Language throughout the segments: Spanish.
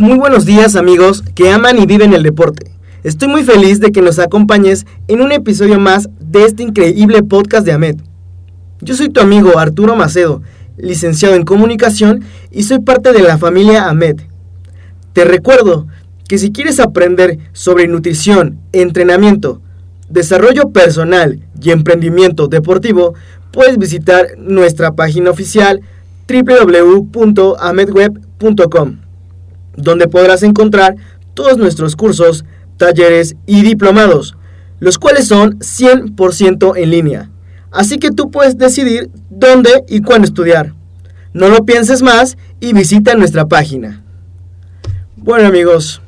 Muy buenos días amigos que aman y viven el deporte. Estoy muy feliz de que nos acompañes en un episodio más de este increíble podcast de AMED. Yo soy tu amigo Arturo Macedo, licenciado en comunicación y soy parte de la familia AMED. Te recuerdo que si quieres aprender sobre nutrición, entrenamiento, desarrollo personal y emprendimiento deportivo, puedes visitar nuestra página oficial www.amedweb.com, donde podrás encontrar todos nuestros cursos, talleres y diplomados, los cuales son 100% en línea. Así que tú puedes decidir dónde y cuándo estudiar. No lo pienses más y visita nuestra página. Bueno amigos,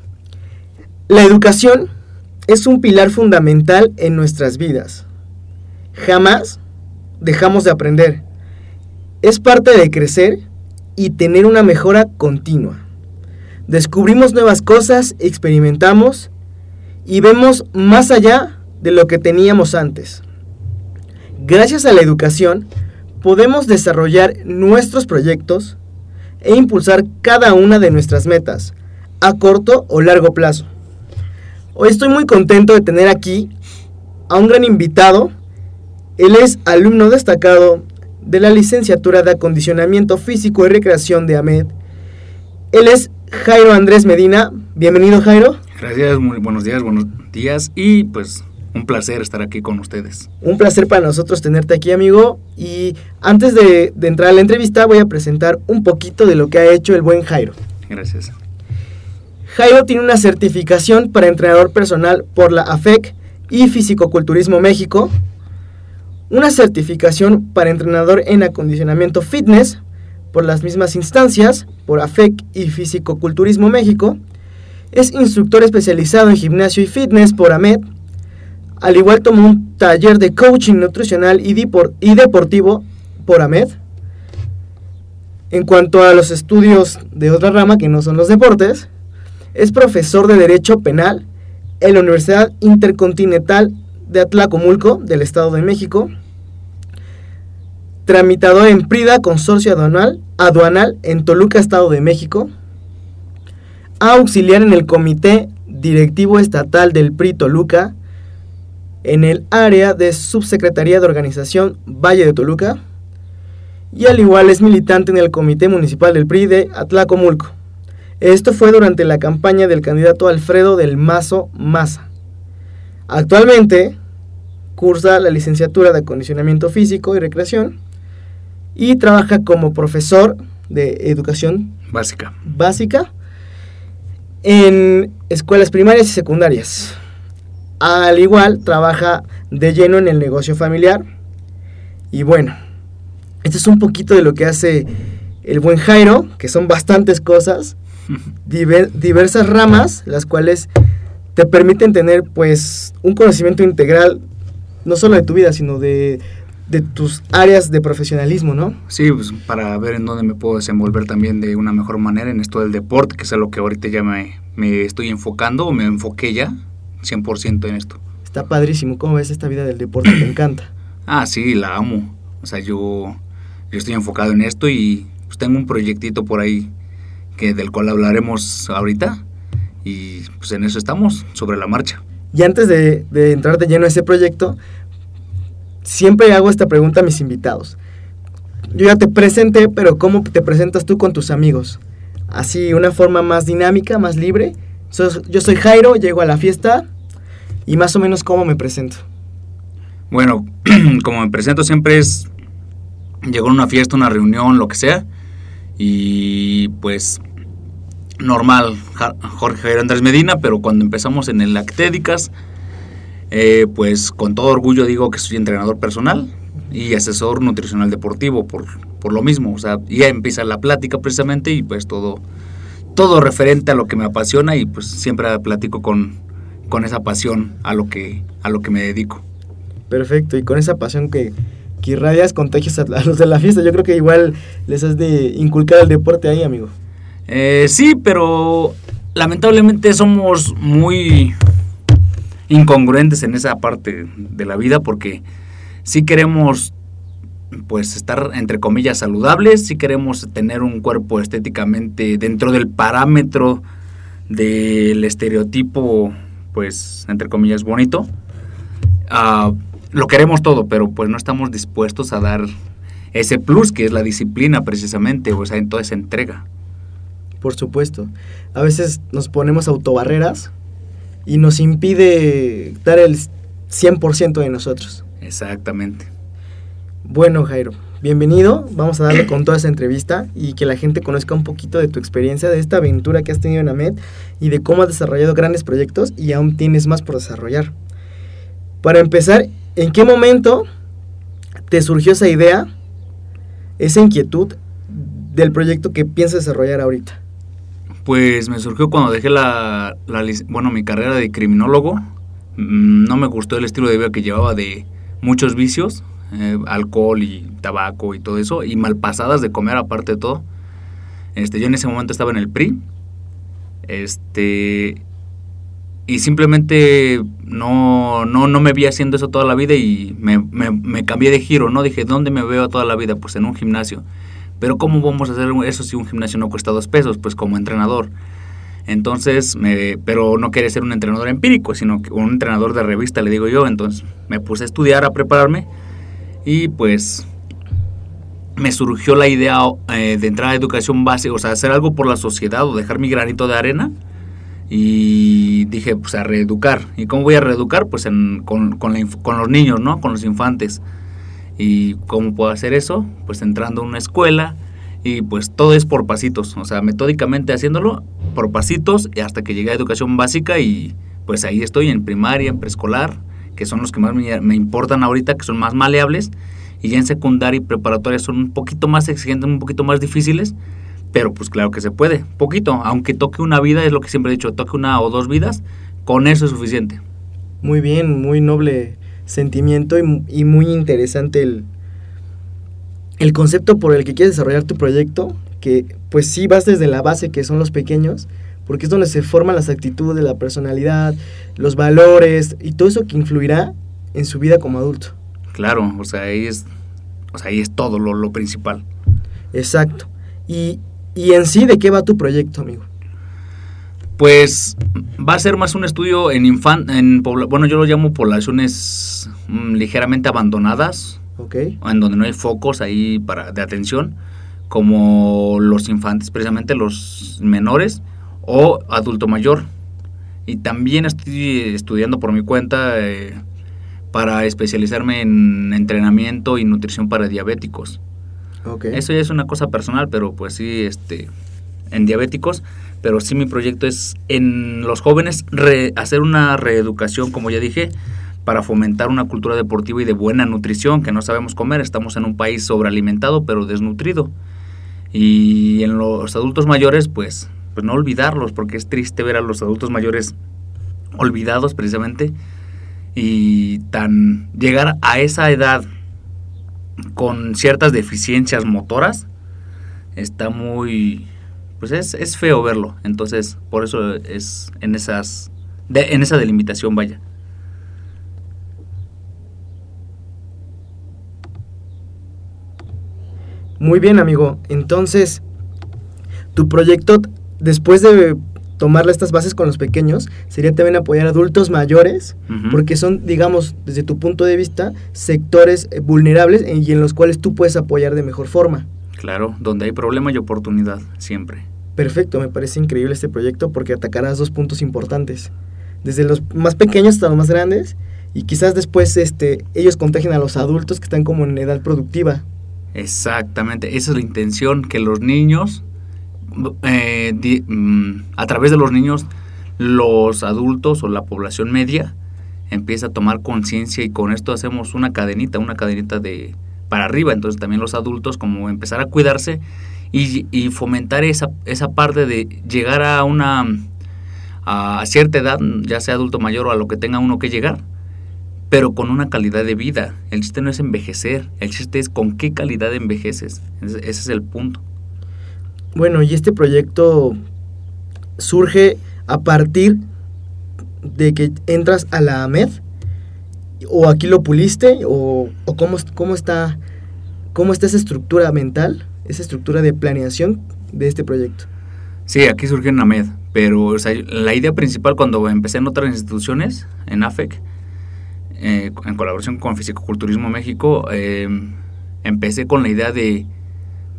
la educación es un pilar fundamental en nuestras vidas. Jamás dejamos de aprender. Es parte de crecer y tener una mejora continua. Descubrimos nuevas cosas, experimentamos y vemos más allá de lo que teníamos antes. Gracias a la educación, podemos desarrollar nuestros proyectos e impulsar cada una de nuestras metas, a corto o largo plazo. Hoy estoy muy contento de tener aquí a un gran invitado. Él es alumno destacado de la licenciatura de acondicionamiento físico y recreación de AMED. Él es Jairo Andrés Medina. Bienvenido Jairo. Gracias, muy buenos días, buenos días y pues un placer estar aquí con ustedes. Un placer para nosotros tenerte aquí amigo y antes de, de entrar a la entrevista voy a presentar un poquito de lo que ha hecho el buen Jairo. Gracias. Jairo tiene una certificación para entrenador personal por la AFEC y Fisicoculturismo México, una certificación para entrenador en acondicionamiento fitness por las mismas instancias, por AFEC y Fisicoculturismo México, es instructor especializado en gimnasio y fitness por AMED, al igual tomó un taller de coaching nutricional y, y deportivo por AMED. En cuanto a los estudios de otra rama que no son los deportes, es profesor de Derecho Penal en la Universidad Intercontinental de Atlacomulco del Estado de México, tramitador en PRIDA Consorcio Aduanal, aduanal en Toluca, Estado de México, auxiliar en el Comité Directivo Estatal del PRI Toluca, en el área de Subsecretaría de Organización Valle de Toluca, y al igual es militante en el Comité Municipal del PRI de Atlacomulco. Esto fue durante la campaña del candidato Alfredo del Mazo Maza. Actualmente cursa la licenciatura de acondicionamiento físico y recreación y trabaja como profesor de educación Básica. básica en escuelas primarias y secundarias. Al igual, trabaja de lleno en el negocio familiar. Y bueno, esto es un poquito de lo que hace el buen Jairo, que son bastantes cosas. diver- diversas ramas, las cuales te permiten tener pues un conocimiento integral, no solo de tu vida, sino de, de tus áreas de profesionalismo, ¿no? Sí, pues para ver en dónde me puedo desenvolver también de una mejor manera en esto del deporte, que es a lo que ahorita ya me, me estoy enfocando o me enfoqué ya 100% en esto. Está padrísimo, ¿cómo ves esta vida del deporte? Te encanta. Ah, sí, la amo. O sea, yo, yo estoy enfocado en esto y pues tengo un proyectito por ahí que del cual hablaremos ahorita y pues en eso estamos, sobre la marcha. Y antes de, de entrar de lleno a ese proyecto, siempre hago esta pregunta a mis invitados. Yo ya te presenté, pero ¿cómo te presentas tú con tus amigos? Así, una forma más dinámica, más libre. Yo soy Jairo, llego a la fiesta y más o menos cómo me presento. Bueno, como me presento siempre es, llego a una fiesta, una reunión, lo que sea, y pues normal, Jorge Javier Andrés Medina, pero cuando empezamos en el Actédicas, eh, pues con todo orgullo digo que soy entrenador personal y asesor nutricional deportivo por, por lo mismo, o sea, ya empieza la plática precisamente y pues todo, todo referente a lo que me apasiona y pues siempre platico con, con esa pasión a lo que, a lo que me dedico. Perfecto, y con esa pasión que, que irradias, contagias a, los de la fiesta. Yo creo que igual les has de inculcar el deporte ahí, amigo. Eh, sí, pero lamentablemente somos muy incongruentes en esa parte de la vida porque sí queremos pues estar entre comillas saludables, sí queremos tener un cuerpo estéticamente dentro del parámetro del estereotipo pues entre comillas bonito. Ah, lo queremos todo, pero pues no estamos dispuestos a dar ese plus que es la disciplina precisamente, o sea, en toda esa entrega. Por supuesto. A veces nos ponemos autobarreras y nos impide dar el 100% de nosotros. Exactamente. Bueno, Jairo, bienvenido. Vamos a darle con toda esa entrevista y que la gente conozca un poquito de tu experiencia, de esta aventura que has tenido en AMED y de cómo has desarrollado grandes proyectos y aún tienes más por desarrollar. Para empezar, ¿en qué momento te surgió esa idea, esa inquietud del proyecto que piensas desarrollar ahorita? Pues me surgió cuando dejé la, bueno, mi carrera de criminólogo. Mm, No me gustó el estilo de vida que llevaba de muchos vicios, eh, alcohol y tabaco y todo eso, y malpasadas de comer aparte de todo. Este, yo en ese momento estaba en el PRI. Este, y simplemente no, no, no me vi haciendo eso toda la vida y me, me, me cambié de giro, ¿no? Dije, ¿dónde me veo toda la vida? Pues en un gimnasio. Pero ¿cómo vamos a hacer eso si un gimnasio no cuesta dos pesos? Pues como entrenador. Entonces, me, pero no quería ser un entrenador empírico, sino un entrenador de revista, le digo yo. Entonces me puse a estudiar, a prepararme y pues me surgió la idea eh, de entrar a educación básica, o sea, hacer algo por la sociedad o dejar mi granito de arena. Y dije, pues a reeducar. ¿Y cómo voy a reeducar? Pues en- con, con los niños, ¿no? Con los infantes. ¿Y cómo puedo hacer eso? Pues entrando a una escuela y pues todo es por pasitos, o sea, metódicamente haciéndolo por pasitos hasta que llegué a educación básica y pues ahí estoy en primaria, en preescolar, que son los que más me, me importan ahorita, que son más maleables, y ya en secundaria y preparatoria son un poquito más exigentes, un poquito más difíciles, pero pues claro que se puede, poquito, aunque toque una vida, es lo que siempre he dicho, toque una o dos vidas, con eso es suficiente. Muy bien, muy noble sentimiento y, mu- y muy interesante el, el concepto por el que quieres desarrollar tu proyecto, que pues sí vas desde la base, que son los pequeños, porque es donde se forman las actitudes, la personalidad, los valores y todo eso que influirá en su vida como adulto. Claro, o sea, ahí es, o sea, ahí es todo lo, lo principal. Exacto. Y, y en sí, ¿de qué va tu proyecto, amigo? Pues va a ser más un estudio en infan en bueno, yo lo llamo poblaciones mm, ligeramente abandonadas, ¿Ok? en donde no hay focos ahí para de atención, como los infantes, precisamente los menores o adulto mayor. Y también estoy estudiando por mi cuenta eh, para especializarme en entrenamiento y nutrición para diabéticos. Ok. Eso ya es una cosa personal, pero pues sí, este, en diabéticos, pero sí mi proyecto es en los jóvenes hacer una reeducación, como ya dije, para fomentar una cultura deportiva y de buena nutrición, que no sabemos comer, estamos en un país sobrealimentado pero desnutrido. Y en los adultos mayores, pues pues no olvidarlos, porque es triste ver a los adultos mayores olvidados precisamente y tan llegar a esa edad con ciertas deficiencias motoras está muy pues es, es feo verlo entonces por eso es en esas de- en esa delimitación vaya Muy bien, amigo. Entonces, tu proyecto, después de tomarle estas bases con los pequeños, sería también apoyar a adultos mayores, porque son, digamos, desde tu punto de vista, sectores eh, vulnerables eh, y en los cuales tú puedes apoyar de mejor forma. claro donde hay problema y oportunidad siempre Perfecto, me parece increíble este proyecto porque atacarás dos puntos importantes. Desde los más pequeños hasta los más grandes y quizás después este, ellos contagien a los adultos que están como en edad productiva. Exactamente, esa es la intención, que los niños, eh, mm, a través de los niños, los adultos o la población media empieza a tomar conciencia y con esto hacemos una cadenita, una cadenita de para arriba, entonces también los adultos como empezar a cuidarse y, y fomentar esa, esa parte de llegar a una a cierta edad, ya sea adulto mayor o a lo que tenga uno que llegar, pero con una calidad de vida. El chiste no es envejecer, el chiste es con qué calidad envejeces. Ese, es el punto. Bueno, y este proyecto surge a partir de que entras a la AMED o aquí lo puliste o, o cómo, cómo está cómo está esa estructura mental, esa estructura de planeación de este proyecto. Sí, aquí surgió en AMED, pero o sea, la idea principal cuando empecé en otras instituciones, en AFEC, eh, en colaboración con Fisicoculturismo México, eh, empecé con la idea de,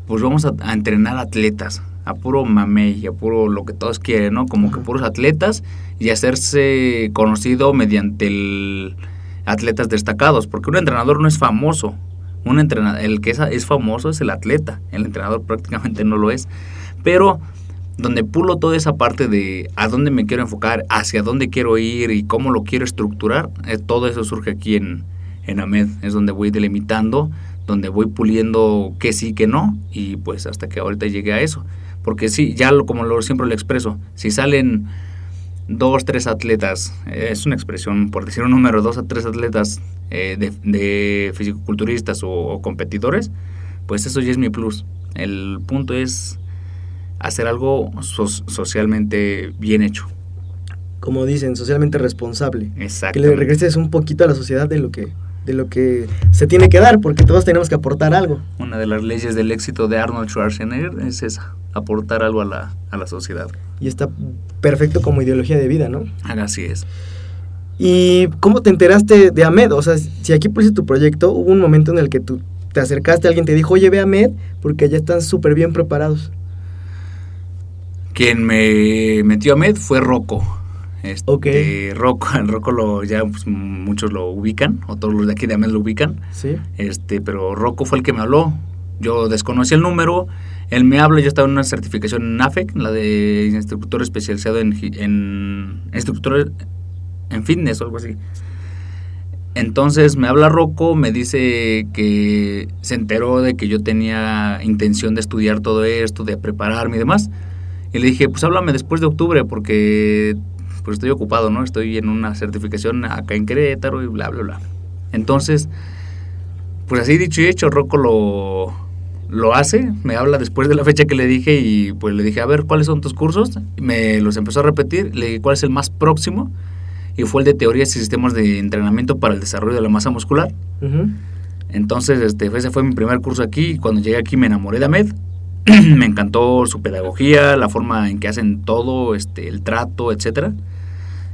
pues vamos a, a entrenar atletas, a puro mamey, a puro lo que todos quieren, ¿no? Como que puros atletas y hacerse conocido mediante el atletas destacados, porque un entrenador no es famoso, un entrenador, el que es, es famoso es el atleta, el entrenador prácticamente no lo es, pero donde pulo toda esa parte de a dónde me quiero enfocar, hacia dónde quiero ir y cómo lo quiero estructurar, eh, todo eso surge aquí en, en AMED, es donde voy delimitando, donde voy puliendo qué sí, qué no, y pues hasta que ahorita llegué a eso. Porque sí, ya lo, como lo, siempre lo expreso, si salen dos, tres atletas, eh, es una expresión, por decir un número, dos a tres atletas eh, de, de fisicoculturistas o, o competidores, pues eso ya es mi plus. El punto es hacer algo so- socialmente bien hecho. Como dicen, socialmente responsable. Que Exacto. le regreses un poquito a la sociedad de lo que de lo que se tiene que dar, porque todos tenemos que aportar algo. Una de las leyes del éxito de Arnold Schwarzenegger es esa, aportar algo a la, a la sociedad. Y está perfecto como ideología de vida, ¿no? Así es. ¿Y cómo te enteraste de AMED? O sea, si aquí pusiste tu proyecto, hubo un momento en el que tú te acercaste a alguien, te dijo, oye, ve a AMED, porque allá están súper bien preparados. Quien me metió a Med fue Rocco. Este, Ok. Rocco, Rocco lo, ya pues, muchos lo ubican, o todos los de aquí de Amed lo ubican. ¿Sí? Este, pero Rocco fue el que me habló. Yo desconocí el número, él me habla, yo estaba en una certificación en AFEC, la de instructor especializado en, instructor en fitness o algo así. Entonces me habla Rocco, me dice que se enteró de que yo tenía intención de estudiar todo esto, de prepararme y demás. Y le dije, pues háblame después de octubre porque pues estoy ocupado, ¿no? Estoy en una certificación acá en Querétaro y bla, bla, bla. Entonces, pues así dicho y hecho, Rocco lo, lo hace, me habla después de la fecha que le dije y pues le dije, a ver, ¿cuáles son tus cursos? Me los empezó a repetir, le dije, ¿cuál es el más próximo? Y fue el de teorías y sistemas de entrenamiento para el desarrollo de la masa muscular. Entonces, este, ese fue mi primer curso aquí. y Cuando llegué aquí me enamoré de Ahmed. me encantó su pedagogía, la forma en que hacen todo, este, el trato, etcétera.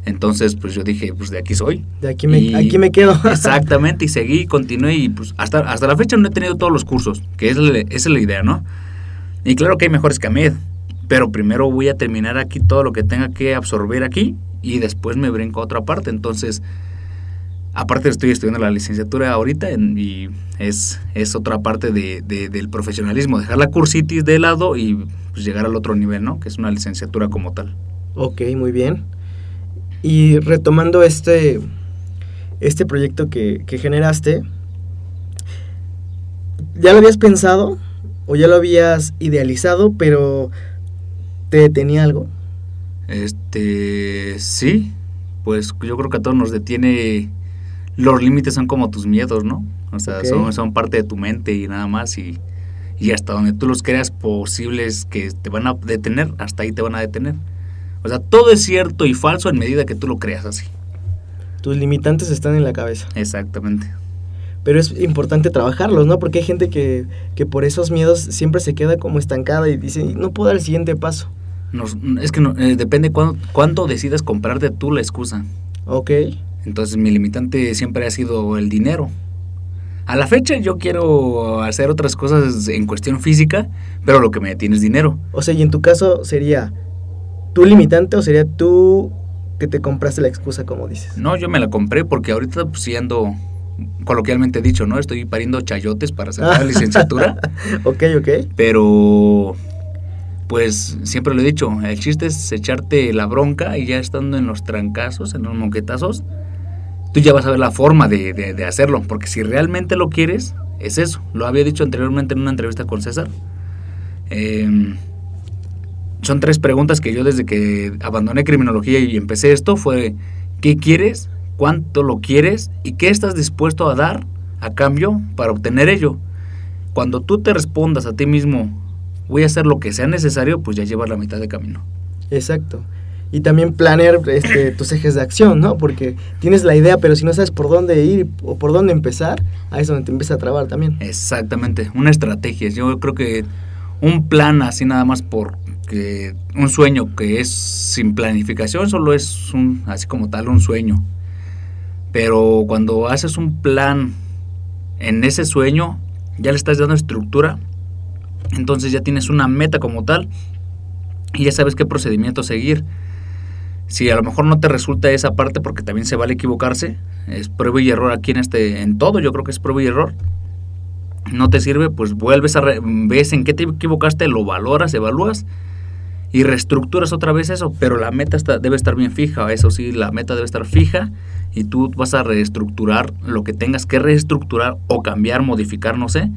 Entonces, pues yo dije, pues de aquí soy. De aquí me, Y- aquí me quedo. Exactamente, y seguí, continué y pues hasta, hasta la fecha no he tenido todos los cursos, que es la- esa es la idea, ¿no? Y claro que hay mejores que Ahmed, pero primero voy a terminar aquí todo lo que tenga que absorber aquí y después me brinco a otra parte. Entonces, aparte estoy estudiando la licenciatura ahorita en- y es, es otra parte de- de- del profesionalismo, dejar la cursitis de lado y pues, llegar al otro nivel, ¿no? Que es una licenciatura como tal. Ok, muy bien. Y retomando este, este proyecto que, que generaste, ¿ya lo habías pensado o ya lo habías idealizado, pero ¿Te detenía algo? Este, sí, pues yo creo que a todos nos detiene, los límites son como tus miedos, ¿no? O sea, son, son parte de tu mente y nada más y, y hasta donde tú los creas posibles que te van a detener, hasta ahí te van a detener. O sea, todo es cierto y falso en medida que tú lo creas así. Tus limitantes están en la cabeza. Exactamente. Pero es importante trabajarlos, ¿no? Porque hay gente que, que por esos miedos siempre se queda como estancada y dice, no puedo dar el siguiente paso. Nos- es que no- eh, depende cuándo, cuándo decidas comprarte tú la excusa. Ok, Entonces mi limitante siempre ha sido el dinero. A la fecha yo quiero hacer otras cosas en cuestión física, pero lo que me detiene es dinero. o sea, y en tu caso sería tu limitante o sería tú que te compraste la excusa, como dices. No, yo me la compré porque ahorita pues ando, coloquialmente dicho, ¿no? Estoy pariendo chayotes para hacer la licenciatura, ok, ok. pero pues siempre lo he dicho, el chiste es echarte la bronca y ya estando en los trancazos, en los moquetazos, tú ya vas a ver la forma de, de- de hacerlo, porque si realmente lo quieres, es eso. Lo había dicho anteriormente en una entrevista con César. Em, son tres preguntas que yo desde que abandoné criminología y empecé esto fue, ¿qué quieres? ¿Cuánto lo quieres? ¿Y qué estás dispuesto a dar a cambio para obtener ello? Cuando tú te respondas a ti mismo, voy a hacer lo que sea necesario, pues ya llevas la mitad de camino. Exacto. Y también planear este, tus ejes de acción, ¿no? Porque tienes la idea, pero si no sabes por dónde ir o por dónde empezar, ahí es donde te empieza a trabar también. Exactamente, una estrategia. Yo creo que un plan así nada más un sueño que es sin planificación solo es un así como tal un sueño. Pero cuando haces un plan en ese sueño, ya le estás dando estructura, entonces ya tienes una meta como tal y ya sabes qué procedimiento seguir. Si a lo mejor no te resulta esa parte, porque también se vale equivocarse, es prueba y error aquí en este, en todo, yo creo que es prueba y error. No te sirve, pues vuelves a re- ves en qué te equivocaste, lo valoras, evalúas y reestructuras otra vez eso, pero la meta está, debe estar bien fija, eso sí, la meta debe estar fija y tú vas a reestructurar lo que tengas que reestructurar o cambiar, modificar, no sé,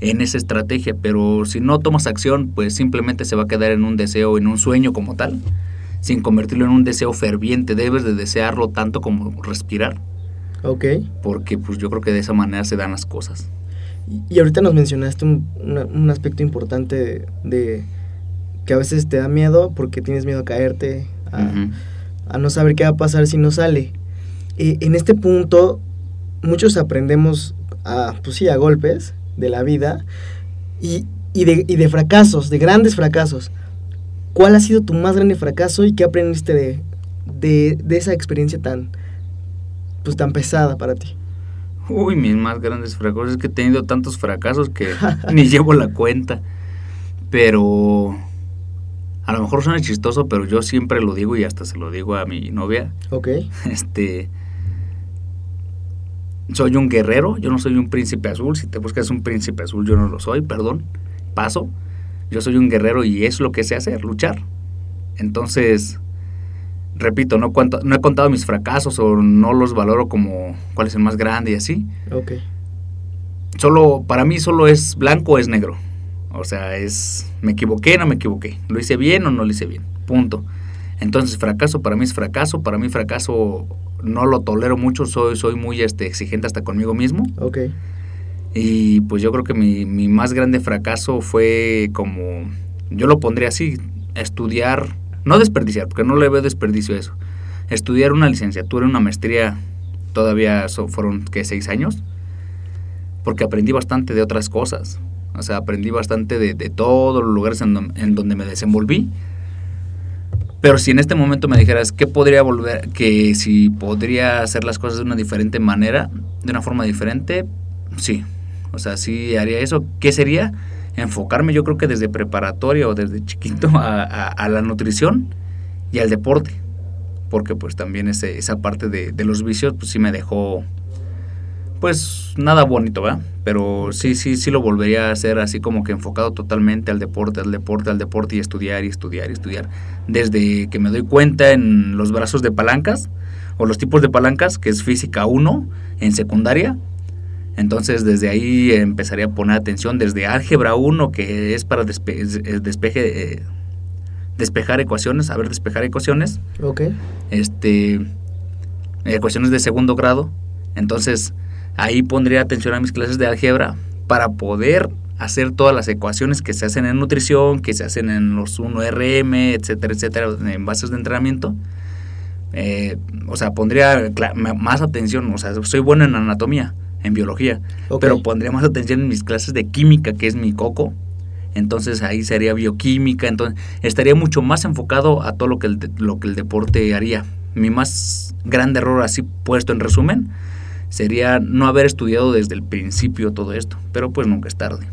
en esa estrategia, pero si no tomas acción, pues simplemente se va a quedar en un deseo, en un sueño como tal, sin convertirlo en un deseo ferviente, debes de desearlo tanto como respirar, Ok. porque pues yo creo que de esa manera se dan las cosas. Y, ahorita nos mencionaste un, un aspecto importante de, de que a veces te da miedo porque tienes miedo a caerte, a, Ujú. a no saber qué va a pasar si no sale. Eh, en este punto, muchos aprendemos a, pues sí, a golpes de la vida y, y de, y de fracasos, de grandes fracasos. ¿Cuál ha sido tu más grande fracaso y qué aprendiste de, de, de esa experiencia tan, pues, tan pesada para ti? Uy, mis más grandes fracasos. Es que he tenido tantos fracasos que ni llevo la cuenta. Pero a lo mejor suena chistoso, pero yo siempre lo digo y hasta se lo digo a mi novia. Ok, Este. Soy un guerrero, yo no soy un príncipe azul. Si te buscas un príncipe azul, yo no lo soy, perdón. Paso. Yo soy un guerrero y es lo que sé hacer, luchar. Entonces, repito, no, cuento- no he contado mis fracasos o no los valoro como cuál es el más grande y así ok. solo para mí solo es blanco o es negro. O sea, es me equivoqué, no me equivoqué. Lo hice bien o no lo hice bien. Punto. Entonces, fracaso para mí es fracaso, para mí fracaso no lo tolero mucho, soy soy muy este exigente hasta conmigo mismo Ok, y pues yo creo que mi, mi más grande fracaso fue como yo lo pondría así, estudiar, no desperdiciar, porque no le veo desperdicio a eso. Estudiar una licenciatura, una maestría, todavía so- fueron que seis años, porque aprendí bastante de otras cosas. O sea, aprendí bastante de, de todos los lugares en, en donde me desenvolví. Pero si en este momento me dijeras que podría volver, que si podría hacer las cosas de una diferente manera, de una forma diferente, sí. O sea, sí haría eso. ¿Qué sería? Enfocarme yo creo que desde preparatoria o desde chiquito a, a- a la nutrición y al deporte. Porque pues también ese- esa parte de, de los vicios pues sí me dejó pues nada bonito, ¿verdad? Pero sí, sí, sí lo volvería a hacer así como que enfocado totalmente al deporte, al deporte, al deporte y estudiar y estudiar y estudiar. Desde que me doy cuenta en los brazos de palancas o los tipos de palancas, que es física 1 en secundaria. Entonces desde ahí empezaría a poner atención desde álgebra 1, que es para despe- es- es despeje, eh, despejar ecuaciones, saber despejar ecuaciones, Ok. este, ecuaciones de segundo grado. Entonces, ahí pondría atención a mis clases de álgebra para poder hacer todas las ecuaciones que se hacen en nutrición, que se hacen en los 1RM, etcétera, etcétera, en bases de entrenamiento. Eh, o sea, pondría más atención, o sea, soy bueno en anatomía, en biología, pero pondría más atención en mis clases de química, que es mi coco. Entonces ahí sería bioquímica, entonces estaría mucho más enfocado a todo lo que el, lo que el deporte haría. Mi más grande error, así puesto en resumen, sería no haber estudiado desde el principio todo esto, pero pues nunca es tarde.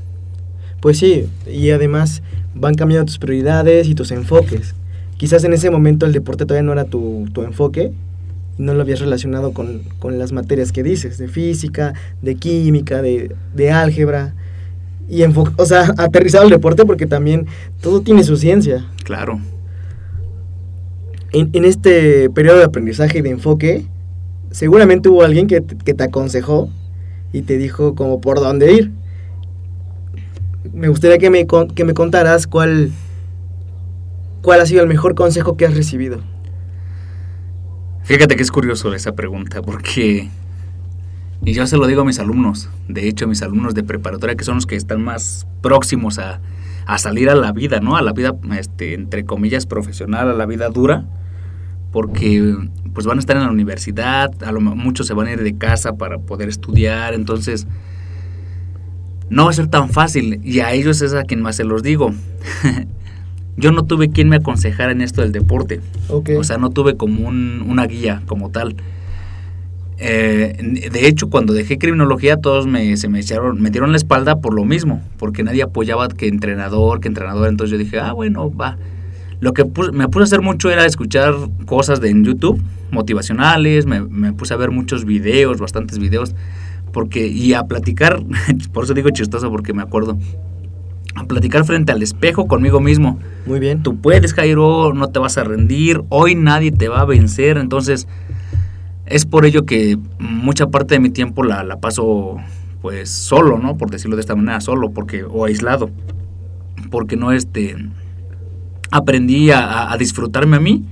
Pues sí, y además van cambiando tus prioridades y tus enfoques. Quizás en ese momento el deporte todavía no era tu, tu enfoque no lo habías relacionado con, con las materias que dices, de física, de química, de, de álgebra. Y o sea, aterrizado el deporte porque también todo tiene su ciencia. Claro, En, en este periodo de aprendizaje y de enfoque, seguramente hubo alguien que, que te aconsejó y te dijo como por dónde ir. Me gustaría que me, que me contaras cuál, cuál ha sido el mejor consejo que has recibido. Fíjate que es curioso esa pregunta, porque y yo se lo digo a mis alumnos, de hecho, mis alumnos de preparatoria, que son los que están más próximos a, a salir a la vida, ¿no? A la vida, este, entre comillas, profesional, a la vida dura, porque pues van a estar en la universidad, a lo muchos se van a ir de casa para poder estudiar, entonces no va a ser tan fácil, y a ellos es a quien más se los digo. yo no tuve quien me aconsejara en esto del deporte. O sea, no tuve como un- una guía como tal. Eh, de hecho, cuando dejé criminología, todos me, se me echaron, me dieron la espalda por lo mismo, porque nadie apoyaba que entrenador, que entrenador. Entonces yo dije, ah, bueno, va. Lo que me puse a hacer mucho era escuchar cosas de en YouTube, motivacionales, me, me puse a ver muchos videos, bastantes videos, porque, y a platicar, por eso digo chistoso, porque me acuerdo, a platicar frente al espejo conmigo mismo. Muy bien. Tú puedes, Jairo, no te vas a rendir, hoy nadie te va a vencer, entonces es por ello que mucha parte de mi tiempo la, la paso pues solo, ¿no? Por decirlo de esta manera, solo, porque, o aislado, porque no este, aprendí a, disfrutarme a mí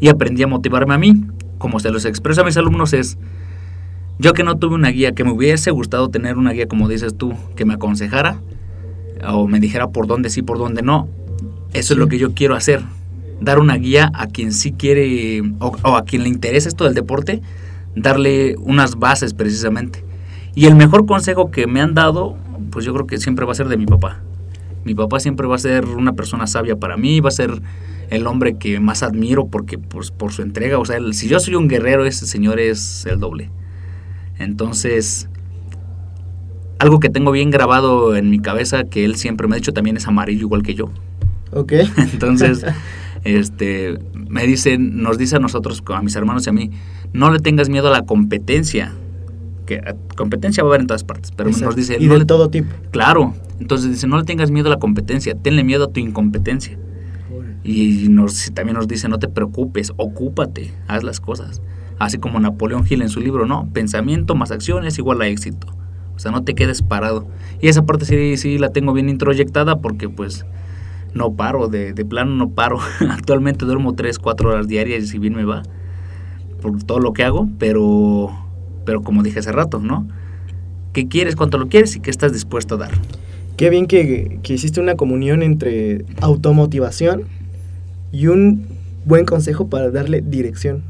y aprendí a motivarme a mí, como se los expreso a mis alumnos es, yo que no tuve una guía, que me hubiese gustado tener una guía, como dices tú, que me aconsejara o me dijera por dónde sí, por dónde no, eso es lo que yo quiero hacer. Dar una guía a quien sí quiere o, o a quien le interesa esto del deporte, darle unas bases precisamente. Y el mejor consejo que me han dado, pues yo creo que siempre va a ser de mi papá. Mi papá siempre va a ser una persona sabia para mí, va a ser el hombre que más admiro porque pues, por su entrega, o sea, el- si yo soy un guerrero, ese señor es el doble. Entonces, algo que tengo bien grabado en mi cabeza que él siempre me ha dicho también es amarillo igual que yo. Ok. Entonces, este, me dice, nos dice a nosotros, a mis hermanos y a mí, no le tengas miedo a la competencia. Que competencia va a haber en todas partes, pero Exacto. nos dice, y no de le- todo tipo. claro. Entonces dice, no le tengas miedo a la competencia, tenle miedo a tu incompetencia. Y nos, también nos dice, no te preocupes, ocúpate, haz las cosas. Así como Napoleón Hill en su libro, no, pensamiento más acción es igual a éxito. O sea, no te quedes parado. Y esa parte sí, sí la tengo bien introyectada porque pues no paro, de, de plano no paro. Actualmente duermo 3, 4 horas diarias y si bien me va por todo lo que hago, pero, pero como dije hace rato, ¿no? ¿Qué quieres, cuánto lo quieres y qué estás dispuesto a dar? Qué bien que, que hiciste una comunión entre automotivación y un buen consejo para darle dirección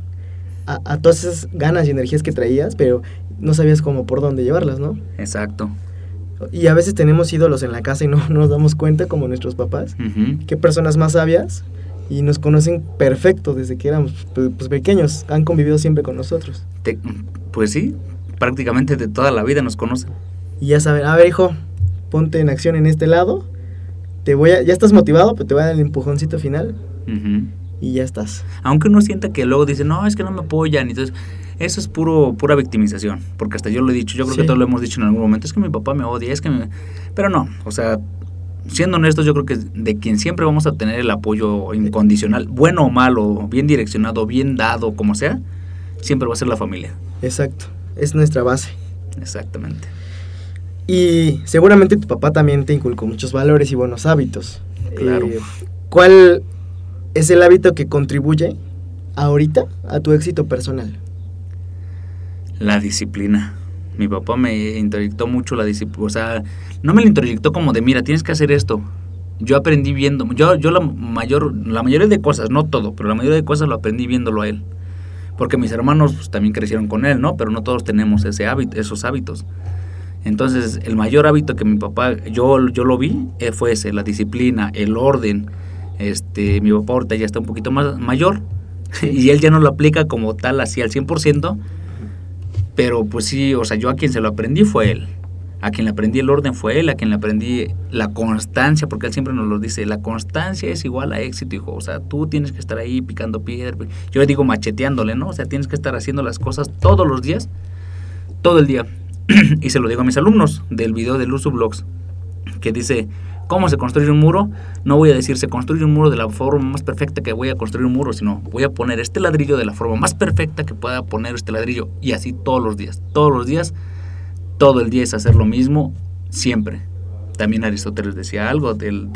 a, a todas esas ganas y energías que traías, pero no sabías cómo por dónde llevarlas, ¿no? Exacto. Y a veces tenemos ídolos en la casa y no, no nos damos cuenta, como nuestros papás, Ujú. que personas más sabias y nos conocen perfecto desde que éramos pues, pues, pequeños, han convivido siempre con nosotros. Te- pues sí, prácticamente de toda la vida nos conocen. Y ya saben, a ver hijo, ponte en acción en este lado, te voy a, ya estás motivado, pero te voy a dar el empujoncito final y ya estás. Aunque uno sienta que luego dice, no, es que no me apoyan. Entonces, eso es puro, pura victimización. Porque hasta yo lo he dicho, yo creo Sí. que todos lo hemos dicho en algún momento, es que mi papá me odia, es que me... Pero no, o sea, siendo honestos, yo creo que de quien siempre vamos a tener el apoyo incondicional, bueno o malo, bien direccionado, bien dado, como sea, siempre va a ser la familia. Exacto, es nuestra base. Exactamente. Y seguramente tu papá también te inculcó muchos valores y buenos hábitos. Claro. Eh, ¿Cuál es el hábito que contribuye ahorita a tu éxito personal? La disciplina. Mi papá me introyectó mucho la disciplina. O sea, no me lo introyectó como de, mira, tienes que hacer esto. Yo aprendí viendo. Yo, yo la, mayor, la mayoría de cosas, no todo, pero la mayoría de cosas lo aprendí viéndolo a él. Porque mis hermanos pues, también crecieron con él, ¿no? Pero no todos tenemos ese hábito, esos hábitos. Entonces, el mayor hábito que mi papá, yo, yo lo vi, eh, fue la disciplina, el orden. Este, mi papá ahorita ya está un poquito más mayor y él ya no lo aplica como tal así al 100%, pero pues sí, o sea, yo a quien se lo aprendí fue él. A quien le aprendí el orden fue él, a quien le aprendí la constancia, porque él siempre nos lo dice, la constancia es igual a éxito, hijo. O sea, tú tienes que estar ahí picando piedra. Yo le digo macheteándole, ¿no? O sea, tienes que estar haciendo las cosas todos los días, todo el día. y se lo digo a mis alumnos del video de Luzu Blogs, que dice, ¿cómo se construye un muro? No voy a decir, se construye un muro de la forma más perfecta que voy a construir un muro, sino voy a poner este ladrillo de la forma más perfecta que pueda poner este ladrillo. Y así todos los días, todos los días todo el día es hacer lo mismo siempre. También Aristóteles decía algo del,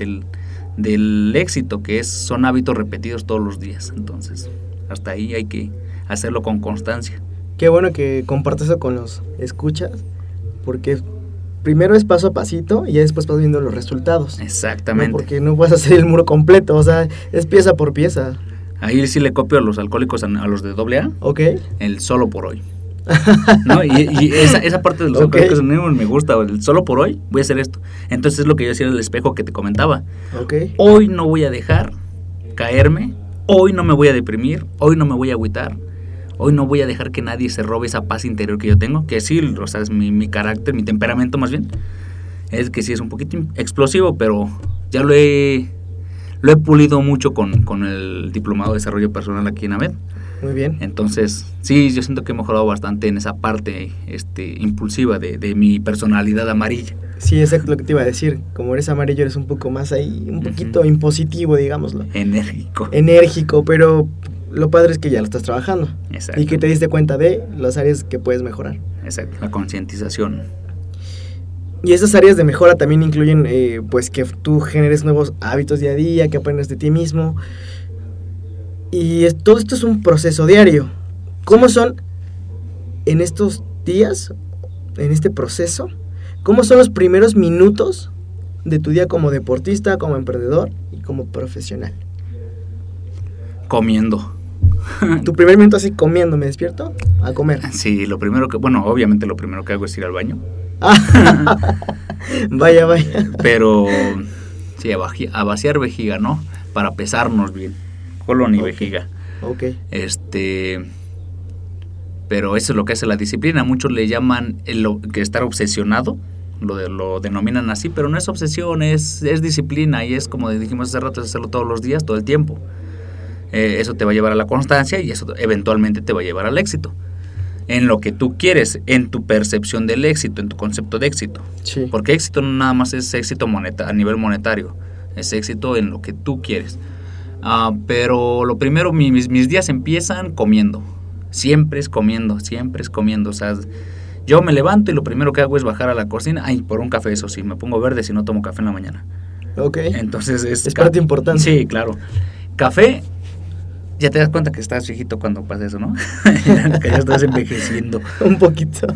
del, éxito, que es, son hábitos repetidos todos los días. Entonces, hasta ahí hay que hacerlo con constancia. Qué bueno que compartes eso con los escuchas, porque primero es paso a pasito y ya después vas viendo los resultados. Exactamente. Porque no vas a hacer el muro completo, o sea, es pieza por pieza. Ahí sí le copio a los alcohólicos a, los de AA. Ok. El solo por hoy. ¿No? Y, esa, parte de los okay. me gusta. Solo por hoy voy a hacer esto. Entonces es lo que yo decía en el espejo que te comentaba. Okay. Hoy no voy a dejar caerme. Hoy no me voy a deprimir. Hoy no me voy a agüitar. Hoy no voy a dejar que nadie se robe esa paz interior que yo tengo. Que sí, o sea, es mi, mi carácter, mi temperamento más bien. Es que sí es un poquito explosivo, pero ya lo he, lo he pulido mucho con, con el diplomado de desarrollo personal aquí en AMED. Muy bien. Entonces, sí, yo siento que he mejorado bastante en esa parte este, impulsiva de, de mi personalidad amarilla. Sí, exacto lo que te iba a decir. Como eres amarillo, eres un poco más ahí, un poquito impositivo, digámoslo. Enérgico. Enérgico, pero lo padre es que ya lo estás trabajando. Exacto. Y que te diste cuenta de las áreas que puedes mejorar. Exacto, la concientización. Y esas áreas de mejora también incluyen, eh, pues, que tú generes nuevos hábitos día a día, que aprendas de ti mismo, y todo esto es un proceso diario. ¿Cómo son en estos días, en este proceso, cómo son los primeros minutos de tu día como deportista, como emprendedor y como profesional? Comiendo. ¿Tu primer minuto así comiendo, me despierto? A comer. Sí, lo primero que, bueno, obviamente lo primero que hago es ir al baño. vaya, vaya. Pero, sí, a, vaciar vejiga, ¿no? Para pesarnos bien colon y vejiga. Ok. Este, pero eso es lo que hace la disciplina. Muchos le llaman el, que estar obsesionado, lo, de, lo denominan así, pero no es obsesión, es, es disciplina y es como dijimos hace rato, es hacerlo todos los días, todo el tiempo. Eh, eso te va a llevar a la constancia y eso eventualmente te va a llevar al éxito. En lo que tú quieres, en tu percepción del éxito, en tu concepto de éxito. Sí. Porque éxito no nada más es éxito moneta, a nivel monetario, es éxito en lo que tú quieres. Ah, pero lo primero, mis, mis días empiezan comiendo. Siempre es comiendo, siempre es comiendo. O sea, yo me levanto y lo primero que hago es bajar a la cocina. Ay, por un café, eso sí, me pongo verde si no tomo café en la mañana. Ok. Entonces es... Es parte importante. Sí, claro. Café, ya te das cuenta que estás viejito cuando pasa eso, ¿no? que ya estás envejeciendo. un poquito.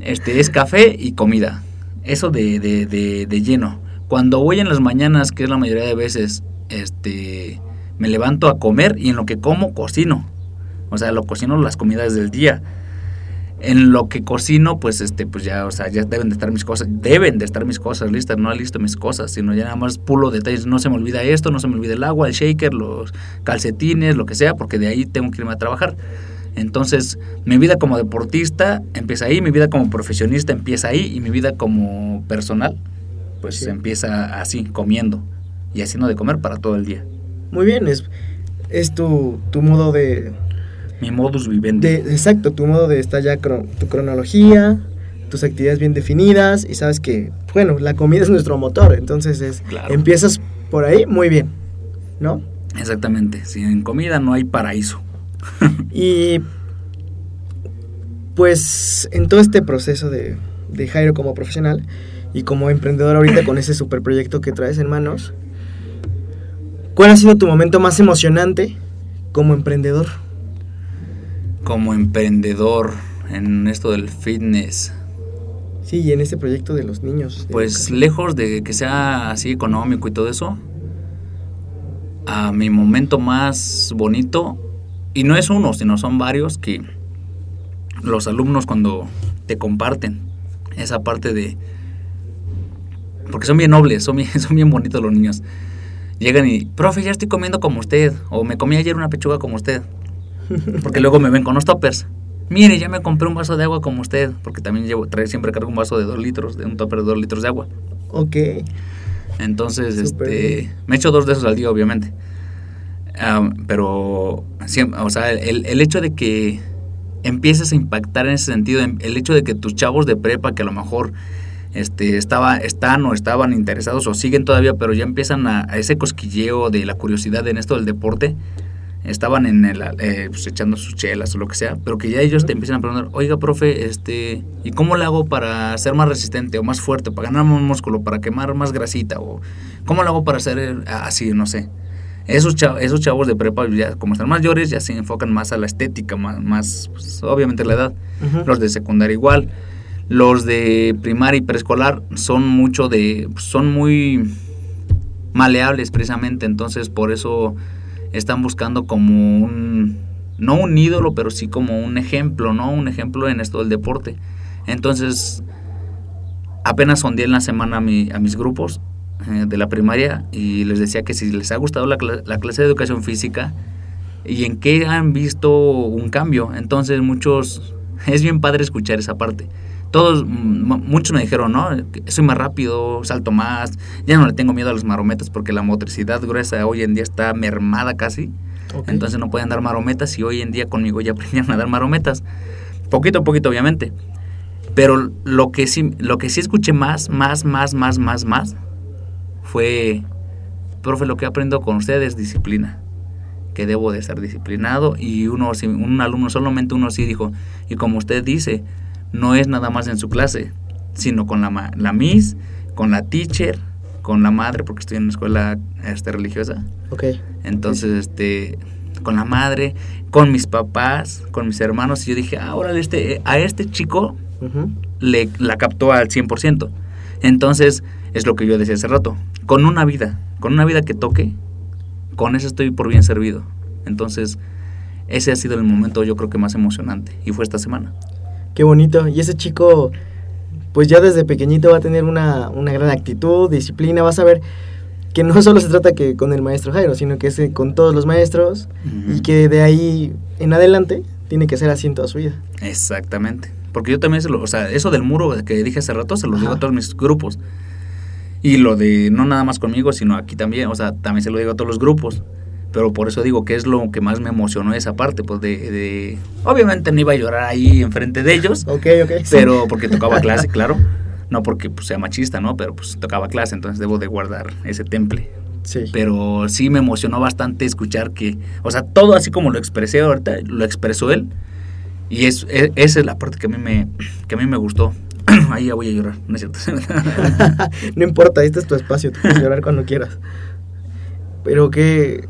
Este, es café y comida. Eso de, de, de, de lleno. Cuando voy en las mañanas, que es la mayoría de veces, este me levanto a comer y en lo que como cocino. O sea, lo cocino las comidas del día. En lo que cocino, pues este, pues ya, o sea, ya deben de estar mis cosas, deben de estar mis cosas listas, no listo mis cosas, sino ya nada más pulo detalles, no se me olvida esto, no se me olvida el agua, el shaker, los calcetines, lo que sea, porque de ahí tengo que irme a trabajar. Entonces, mi vida como deportista empieza ahí, mi vida como profesionista empieza ahí y mi vida como personal, pues empieza así, comiendo y haciendo de comer para todo el día. Muy bien, es, es tu, tu modo de... Mi modus vivendi. De, exacto, tu modo de estar ya tu cronología, tus actividades bien definidas y sabes que, bueno, la comida es nuestro motor, entonces es, empiezas por ahí muy bien, ¿no? Exactamente, sin comida no hay paraíso. y pues en todo este proceso de, de Jairo como profesional y como emprendedor ahorita con ese super proyecto que traes en manos, ¿Cuál ha sido tu momento más emocionante como emprendedor? Como emprendedor en esto del fitness, Sí, y en este proyecto de los niños. de pues educación. lejos de que sea así económico y todo eso, a mi momento más bonito, y no es uno, sino son varios, que los alumnos cuando te comparten esa parte de... Porque son bien nobles, son bien, son bien bonitos los niños. Llegan y, profe, ya estoy comiendo como usted, o me comí ayer una pechuga como usted. Porque luego me ven con los toppers. Mire, ya me compré un vaso de agua como usted, porque también llevo, trae, siempre cargo un vaso de dos litros, de un topper de dos litros de agua. Ok. Entonces, este, bien. me echo dos de esos al día, obviamente. Am, pero, siem- o sea, el, el hecho de que empieces a impactar en ese sentido, en- el hecho de que tus chavos de prepa, que a lo mejor este, estaba, están o estaban interesados o siguen todavía, pero ya empiezan a, a ese cosquilleo de la curiosidad en esto del deporte, estaban en el, eh, pues, echando sus chelas o lo que sea, pero que ya ellos te empiezan a preguntar, oiga, profe, este, ¿y cómo le hago para ser más resistente o más fuerte, para ganar más músculo, para quemar más grasita? o ¿Cómo lo hago para ser así, no sé? Esos, cha- esos chavos de prepa, ya, como están mayores, ya se enfocan más a la estética, más, más pues, obviamente la edad. Ujú. Los de secundaria igual. Los de primaria y preescolar son mucho de, son muy maleables precisamente, entonces por eso están buscando como un, no un ídolo, pero sí como un ejemplo, ¿no? Un ejemplo en esto del deporte. Entonces, apenas sondé en la semana a, mi- a mis grupos eh, de la primaria y les decía que si les ha gustado la, la clase de educación física y en qué han visto un cambio. Entonces, muchos, es bien padre escuchar esa parte. Todos, mm, muchos me dijeron, ¿no? Soy más rápido, salto más, ya no le tengo miedo a las marometas porque la motricidad gruesa hoy en día está mermada casi. Entonces no pueden dar marometas y hoy en día conmigo ya aprendieron a dar marometas. Poquito a poquito, obviamente. Pero lo que sí, lo que sí escuché más, más, más, más, más, más, fue, profe, lo que aprendo con usted es disciplina. Que debo de estar disciplinado. Y uno, un alumno, solamente uno sí dijo, y como usted dice, no es nada más en su clase, sino con la, la Miss, con la teacher, con la madre, porque estoy en una escuela este, religiosa. Ok. Entonces, este, con la madre, con mis papás, con mis hermanos, y yo dije, ah, órale, este, a este chico le, la captó al 100%. Entonces, es lo que yo decía hace rato, con una vida, con una vida que toque, con eso estoy por bien servido. Entonces, ese ha sido el momento yo creo que más emocionante, y fue esta semana. Qué bonito. Y ese chico, pues ya desde pequeñito va a tener una, una gran actitud, disciplina. Vas a ver que no solo se trata que con el maestro Jairo, sino que es con todos los maestros y que de ahí en adelante tiene que ser así en toda su vida. Exactamente. Porque yo también, se lo, o sea, eso del muro que dije hace rato, se lo digo a todos mis grupos. Y lo de, no nada más conmigo, sino aquí también, o sea, también se lo digo a todos los grupos. Pero por eso digo que es lo que más me emocionó esa parte, pues de, de- Obviamente no iba a llorar ahí enfrente de ellos, Ok, ok. sí. pero porque tocaba clase, claro. No porque pues, sea machista, ¿no? Pero pues tocaba clase, entonces debo de guardar ese temple. Sí. Pero sí me emocionó bastante escuchar que, o sea, todo así como lo expresé ahorita, lo expresó él. Y es, e- esa es la parte que a mí me, que a mí me gustó. Ahí ya voy a llorar, ¿no es cierto? no importa, este es tu espacio, tú puedes llorar cuando quieras. Pero qué,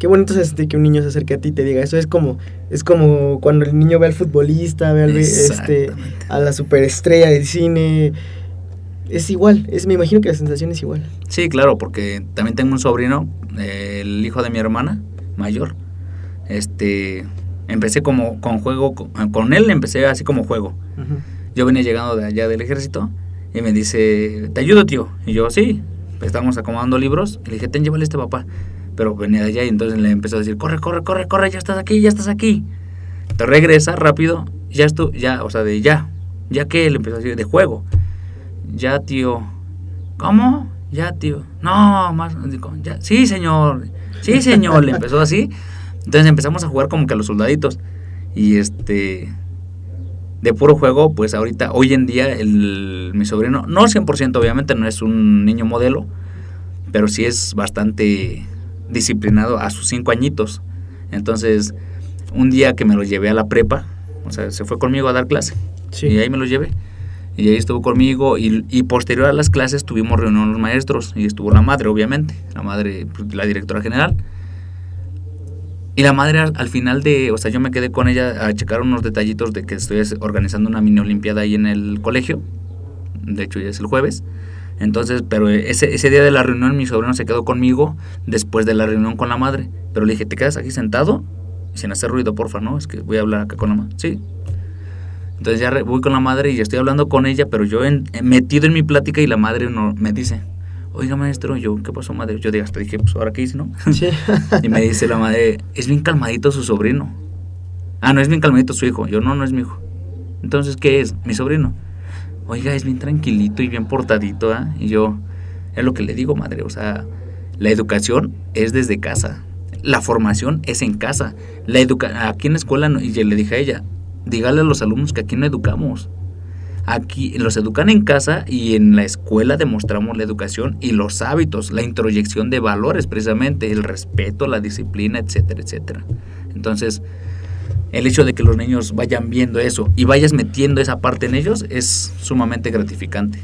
qué bonito se siente que un niño se acerque a ti y te diga eso. Es como, es como cuando el niño ve al futbolista, ve al, este, a la superestrella del cine. Es igual, es, me imagino que la sensación es igual. sí, claro, porque también tengo un sobrino, eh, el hijo de mi hermana mayor. Este, empecé como con juego, con, con él empecé así como juego. Ujú. Yo venía llegando de allá del ejército y me dice, ¿te ayudo, tío? Y yo, sí. Estábamos acomodando libros y le dije, ten, llévale este papá. Pero venía de allá y entonces le empezó a decir, corre, corre, corre, corre, ya estás aquí, ya estás aquí. Te regresa rápido, ya esto, ya, o sea, de ya. ¿Ya qué? Le empezó a decir, de juego. Ya, tío. ¿Cómo? Ya, tío. No, más. ya. Sí, señor. Sí, señor. Le empezó así. Entonces empezamos a jugar como que a los soldaditos. Y este de puro juego, pues ahorita, hoy en día, el, mi sobrino, no 100% obviamente, no es un niño modelo, pero sí es bastante disciplinado a sus cinco añitos. Entonces, un día que me lo llevé a la prepa, o sea, se fue conmigo a dar clase, Sí. y ahí me lo llevé. Y ahí estuvo conmigo y, y posterior a las clases tuvimos reunión los maestros y estuvo la madre, obviamente, la madre, pues, la directora general. Y la madre al, al final de, o sea, yo me quedé con ella a checar unos detallitos de que estoy organizando una mini olimpiada ahí en el colegio. De hecho, ya es el jueves. Entonces, pero ese, ese día de la reunión mi sobrino se quedó conmigo después de la reunión con la madre. Pero le dije, ¿te quedas aquí sentado? Sin hacer ruido, porfa, ¿no? Es que voy a hablar acá con la madre. Sí. Entonces ya voy con la madre y ya estoy hablando con ella, pero yo en- metido en mi plática y la madre no, me dice, oiga maestro, yo, ¿qué pasó madre? Yo digo, hasta dije, pues ahora qué hice, ¿no? Sí. Y me dice la madre, es bien calmadito su sobrino. Ah, no, es bien calmadito su hijo. Yo, no, no es mi hijo. Entonces, ¿qué es? Mi sobrino. Oiga, es bien tranquilito y bien portadito, ¿ah? Y yo, es lo que le digo, madre. O sea, la educación es desde casa. La formación es en casa. La educa aquí en la escuela, no- y yo le dije a ella, dígale a los alumnos que aquí no educamos. Aquí los educan en casa y en la escuela demostramos la educación y los hábitos, la introyección de valores precisamente, el respeto, la disciplina, etcétera, etcétera. Entonces, el hecho de que los niños vayan viendo eso y vayas metiendo esa parte en ellos es sumamente gratificante.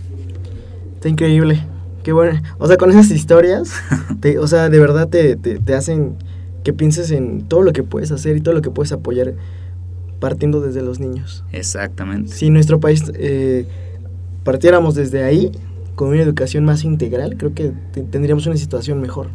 Está increíble. Qué bueno. O sea, con esas historias, te- o sea, de verdad te, te, te hacen que pienses en todo lo que puedes hacer y todo lo que puedes apoyar partiendo desde los niños. Exactamente. Si nuestro país eh, partiéramos desde ahí, con una educación más integral, creo que te- tendríamos una situación mejor.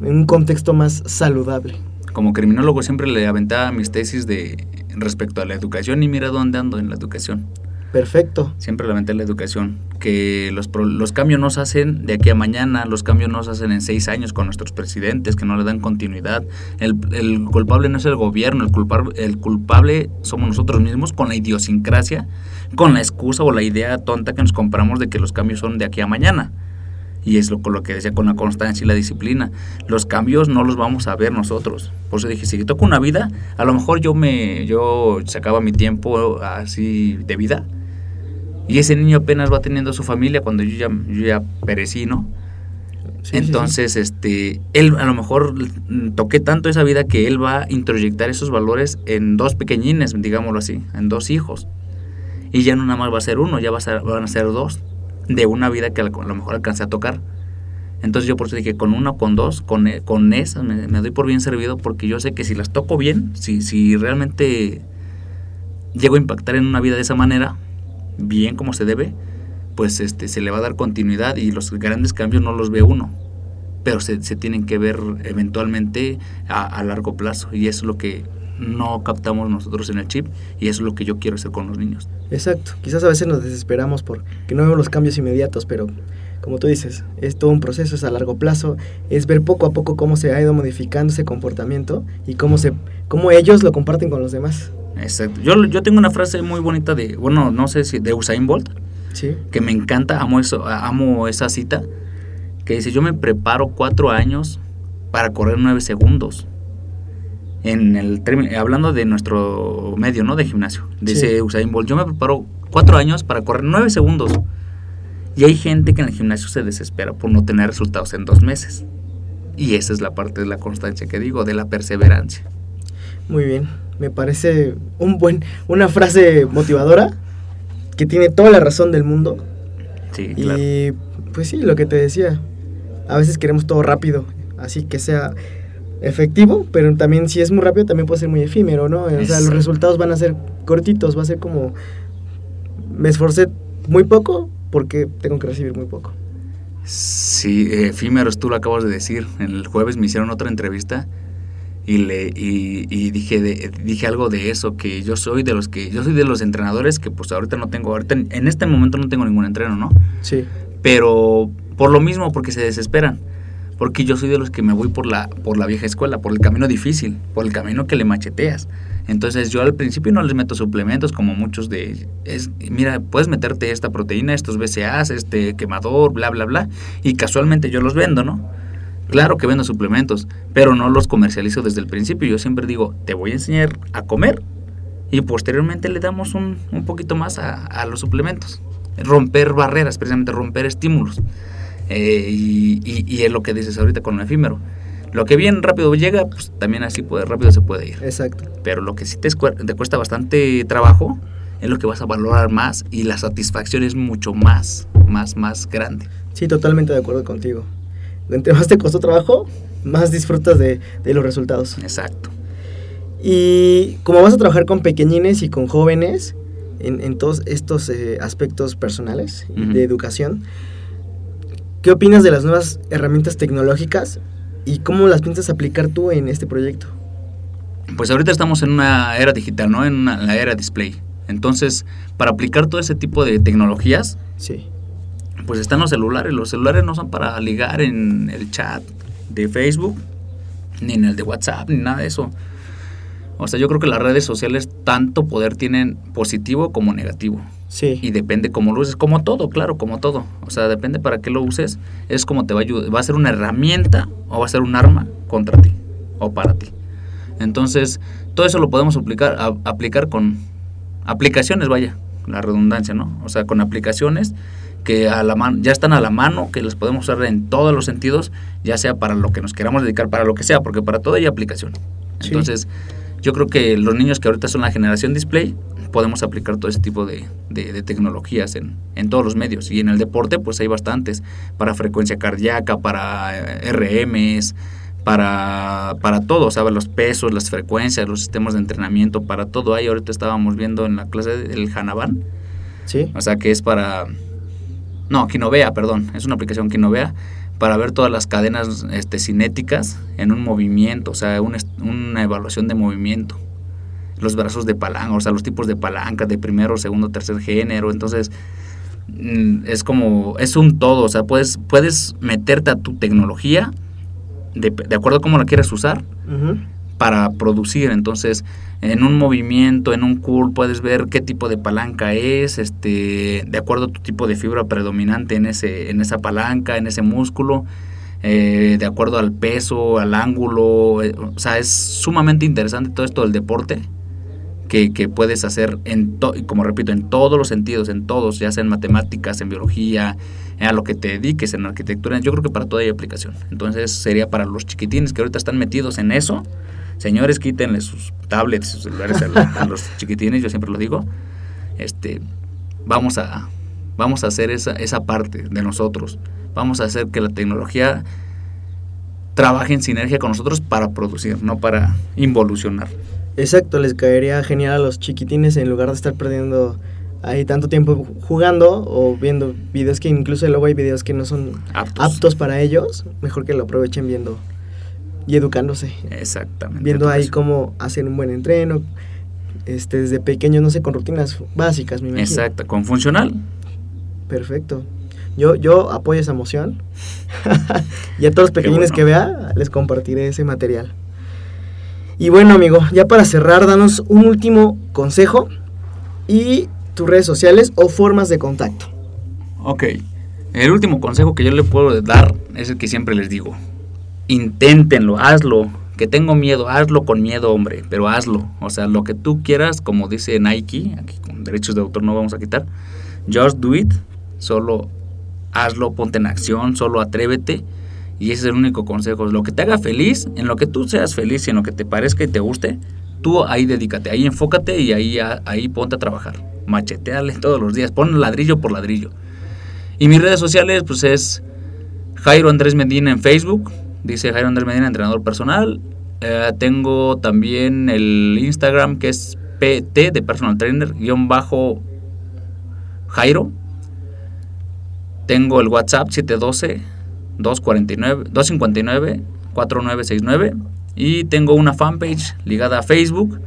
En un contexto más saludable. Como criminólogo siempre le aventaba mis tesis de respecto a la educación y mira dónde ando en la educación. Perfecto. Siempre le aventé la educación, que los, los cambios no se hacen de aquí a mañana, los cambios no se hacen en seis años con nuestros presidentes, que no le dan continuidad. El, el culpable no es el gobierno, el culpable, el culpable somos nosotros mismos con la idiosincrasia, con la excusa o la idea tonta que nos compramos de que los cambios son de aquí a mañana. Y es lo, con lo que decía con la constancia y la disciplina. Los cambios no los vamos a ver nosotros. Por eso dije, si toco una vida, a lo mejor yo me yo sacaba mi tiempo así de vida. Y ese niño apenas va teniendo su familia cuando yo ya, yo ya perecí, ¿no? Sí, sí, sí. Entonces, este, él a lo mejor toqué tanto esa vida que él va a introyectar esos valores en dos pequeñines, digámoslo así, en dos hijos. Y ya no nada más va a ser uno, ya va a ser, van a ser dos de una vida que a lo mejor alcancé a tocar. Entonces yo por eso dije, con una o con dos, con, e- con esas me, me doy por bien servido porque yo sé que si las toco bien, si, si realmente llego a impactar en una vida de esa manera, bien como se debe, pues este, se le va a dar continuidad y los grandes cambios no los ve uno, pero se, se tienen que ver eventualmente a, largo plazo y es lo que no captamos nosotros en el chip y eso es lo que yo quiero hacer con los niños. Exacto. Quizás a veces nos desesperamos porque no vemos los cambios inmediatos, pero como tú dices, es todo un proceso, es a largo plazo, es ver poco a poco cómo se ha ido modificando ese comportamiento y cómo, se, cómo ellos lo comparten con los demás. Exacto. Yo, yo tengo una frase muy bonita de, bueno, no sé si de Usain Bolt, Sí. que me encanta, amo eso, amo esa cita, que dice, yo me preparo cuatro años para correr nueve segundos. En el término, hablando de nuestro medio, ¿no? De gimnasio. Dice Sí. Usain Bolt, yo me preparo cuatro años para correr nueve segundos. Y hay gente que en el gimnasio se desespera por no tener resultados en dos meses. Y esa es la parte de la constancia que digo, de la perseverancia. Muy bien. Me parece un buen, una frase motivadora que tiene toda la razón del mundo. Sí, claro. Y pues sí, lo que te decía, a veces queremos todo rápido, así que sea efectivo, pero también si es muy rápido también puede ser muy efímero, ¿no? O sea, los resultados van a ser cortitos, va a ser como me esforcé muy poco porque tengo que recibir muy poco. Sí, eh, efímeros, tú lo acabas de decir. El jueves me hicieron otra entrevista y le y, y dije de- dije algo de eso que yo soy de los que yo soy de los entrenadores que pues ahorita no tengo ahorita en- en este momento no tengo ningún entreno, ¿no? Sí. Pero por lo mismo porque se desesperan. Porque yo soy de los que me voy por la por la vieja escuela, por el camino difícil, por el camino que le macheteas. Entonces yo al principio no les meto suplementos como muchos de es mira, puedes meterte esta proteína, estos BCAAs, este quemador, bla bla bla y casualmente yo los vendo, ¿no? Claro que vendo suplementos, pero no los comercializo desde el principio. Yo siempre digo, te voy a enseñar a comer y posteriormente le damos un, un poquito más a, a los suplementos. Romper barreras, precisamente romper estímulos. Eh, y, y- y es lo que dices ahorita con lo efímero. Lo que bien rápido llega, pues también así puede, rápido se puede ir. Exacto. Pero lo que sí te, te cuesta bastante trabajo es lo que vas a valorar más y la satisfacción es mucho más, más, más grande. Sí, totalmente de acuerdo contigo. Entre más te costó trabajo, más disfrutas de, de los resultados. Exacto. Y como vas a trabajar con pequeñines y con jóvenes en, en todos estos eh, aspectos personales Ujú. de educación, ¿qué opinas de las nuevas herramientas tecnológicas y cómo las piensas aplicar tú en este proyecto? Pues ahorita estamos en una era digital, ¿no? En una- la era display. Entonces, para aplicar todo ese tipo de tecnologías, Sí, pues están los celulares. Los celulares no son para ligar en el chat de Facebook, ni en el de WhatsApp, ni nada de eso. O sea, yo creo que las redes sociales tanto poder tienen positivo como negativo. Sí, Y depende cómo lo uses, como todo, claro, como todo. O sea, depende para qué lo uses, es como te va a ayudar. Va a ser una herramienta o va a ser un arma contra ti o para ti. Entonces, todo eso lo podemos aplicar, a- aplicar con aplicaciones, vaya, la redundancia, ¿no? O sea, con aplicaciones que a la mano, ya están a la mano, que las podemos usar en todos los sentidos, ya sea para lo que nos queramos dedicar, para lo que sea, porque para todo hay aplicación. Sí. Entonces, yo creo que los niños que ahorita son la generación display, podemos aplicar todo ese tipo de, de- de tecnologías en, en todos los medios. Y en el deporte, pues hay bastantes, para frecuencia cardíaca, para eh, RMs, para, para todo, ¿sabes? Los pesos, las frecuencias, los sistemas de entrenamiento, para todo hay. Ahorita estábamos viendo en la clase del Hanaban, sí, o sea, que es para... No, Kinovea, perdón. Es una aplicación Kinovea para ver todas las cadenas este, cinéticas en un movimiento, o sea, un una evaluación de movimiento. Los brazos de palanca, o sea, los tipos de palanca de primero, segundo, tercer género. Entonces, mm, es como, es un todo, o sea, puedes, puedes meterte a tu tecnología de, de acuerdo a cómo la quieres usar para producir. Entonces, en un movimiento, en un curl, puedes ver qué tipo de palanca es, este, de acuerdo a tu tipo de fibra predominante en, ese, en esa palanca, en ese músculo, eh, de acuerdo al peso, al ángulo. eh, o sea, es sumamente interesante todo esto del deporte. Que, puedes hacer en to- como repito en todos los sentidos en todos ya sea en matemáticas en biología a lo que te dediques en arquitectura yo creo que para todo hay aplicación. Entonces sería para los chiquitines que ahorita están metidos en eso. Señores quítenle sus tablets sus celulares a, a los chiquitines yo siempre lo digo. Este vamos a vamos a hacer esa, esa parte de nosotros. Vamos a hacer que la tecnología trabaje en sinergia con nosotros para producir no para involucionar Exacto, les caería genial a los chiquitines en lugar de estar perdiendo ahí tanto tiempo jugando o viendo videos que incluso luego hay videos que no son Aptos. aptos para ellos. Mejor que lo aprovechen viendo y educándose. exactamente Viendo ahí cómo hacer un buen entreno. Este, desde pequeños, no sé, con rutinas básicas, me imagino. exacto con funcional Perfecto. Yo, yo apoyo esa moción. y a todos los pequeñines bueno. que vea, les compartiré ese material. Y bueno, amigo, ya para cerrar, danos un último consejo y tus redes sociales o formas de contacto. Ok. El último consejo que yo le puedo dar es el que siempre les digo. Inténtenlo, hazlo. Que tengo miedo, hazlo con miedo, hombre, pero hazlo. O sea, lo que tú quieras, como dice Nike, aquí con derechos de autor no vamos a quitar. Just do it. Solo hazlo, ponte en acción, solo atrévete. Y ese es el único consejo. Lo que te haga feliz, en lo que tú seas feliz y en lo que te parezca y te guste, tú ahí dedícate, ahí enfócate y ahí, ahí ponte a trabajar. Macheteale todos los días, pon ladrillo por ladrillo. Y mis redes sociales, pues es Jairo Andrés Medina en Facebook. Dice Jairo Andrés Medina, entrenador personal. Eh, tengo también el Instagram que es PT de personal trainer, guion bajo Jairo. Tengo el WhatsApp 712 249 259 4969 y tengo una fanpage ligada a Facebook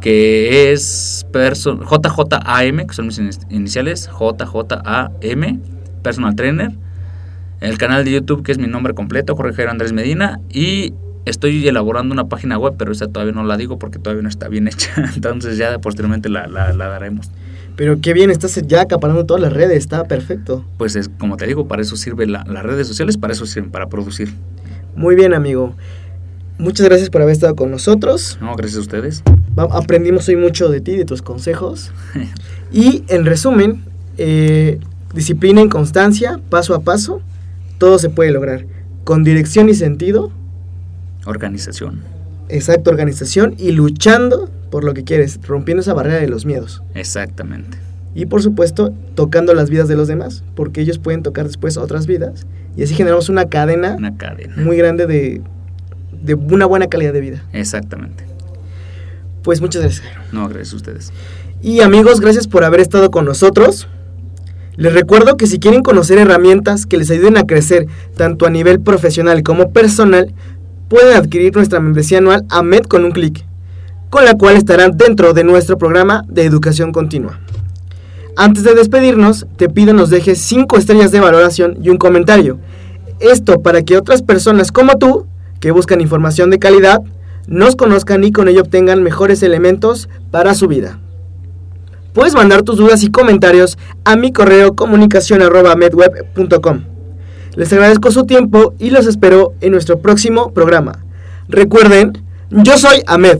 que es JJAM, que son mis in- iniciales, JJAM, Personal Trainer. El canal de YouTube, que es mi nombre completo, Jorge Jairo Andrés Medina. Y estoy elaborando una página web, pero esa todavía no la digo porque todavía no está bien hecha. Entonces ya posteriormente la, la daremos. Pero qué bien, estás ya acaparando todas las redes, está perfecto. Pues es, como te digo, para eso sirven la- las redes sociales, para eso sirven, para producir. Muy bien, amigo. Muchas gracias por haber estado con nosotros. No, gracias a ustedes. Aprendimos hoy mucho de ti, de tus consejos. Y en resumen, eh, disciplina y constancia, paso a paso, todo se puede lograr. Con dirección y sentido, Organización. exacta organización y luchando por lo que quieres, rompiendo esa barrera de los miedos. Exactamente. Y por supuesto, tocando las vidas de los demás, porque ellos pueden tocar después otras vidas. Y así generamos una cadena Una cadena. muy grande de, de una buena calidad de vida. Exactamente. Pues muchas gracias. No, gracias a ustedes. Y amigos, gracias por haber estado con nosotros. Les recuerdo que si quieren conocer herramientas que les ayuden a crecer tanto a nivel profesional como personal, pueden adquirir nuestra membresía anual AMED con un clic, con la cual estarán dentro de nuestro programa de educación continua. Antes de despedirnos, te pido nos dejes 5 estrellas de valoración y un comentario. Esto para que otras personas como tú, que buscan información de calidad, nos conozcan y con ello obtengan mejores elementos para su vida. Puedes mandar tus dudas y comentarios a mi correo comunicación arroba medweb.com. Les agradezco su tiempo y los espero en nuestro próximo programa. Recuerden, yo soy Ahmed.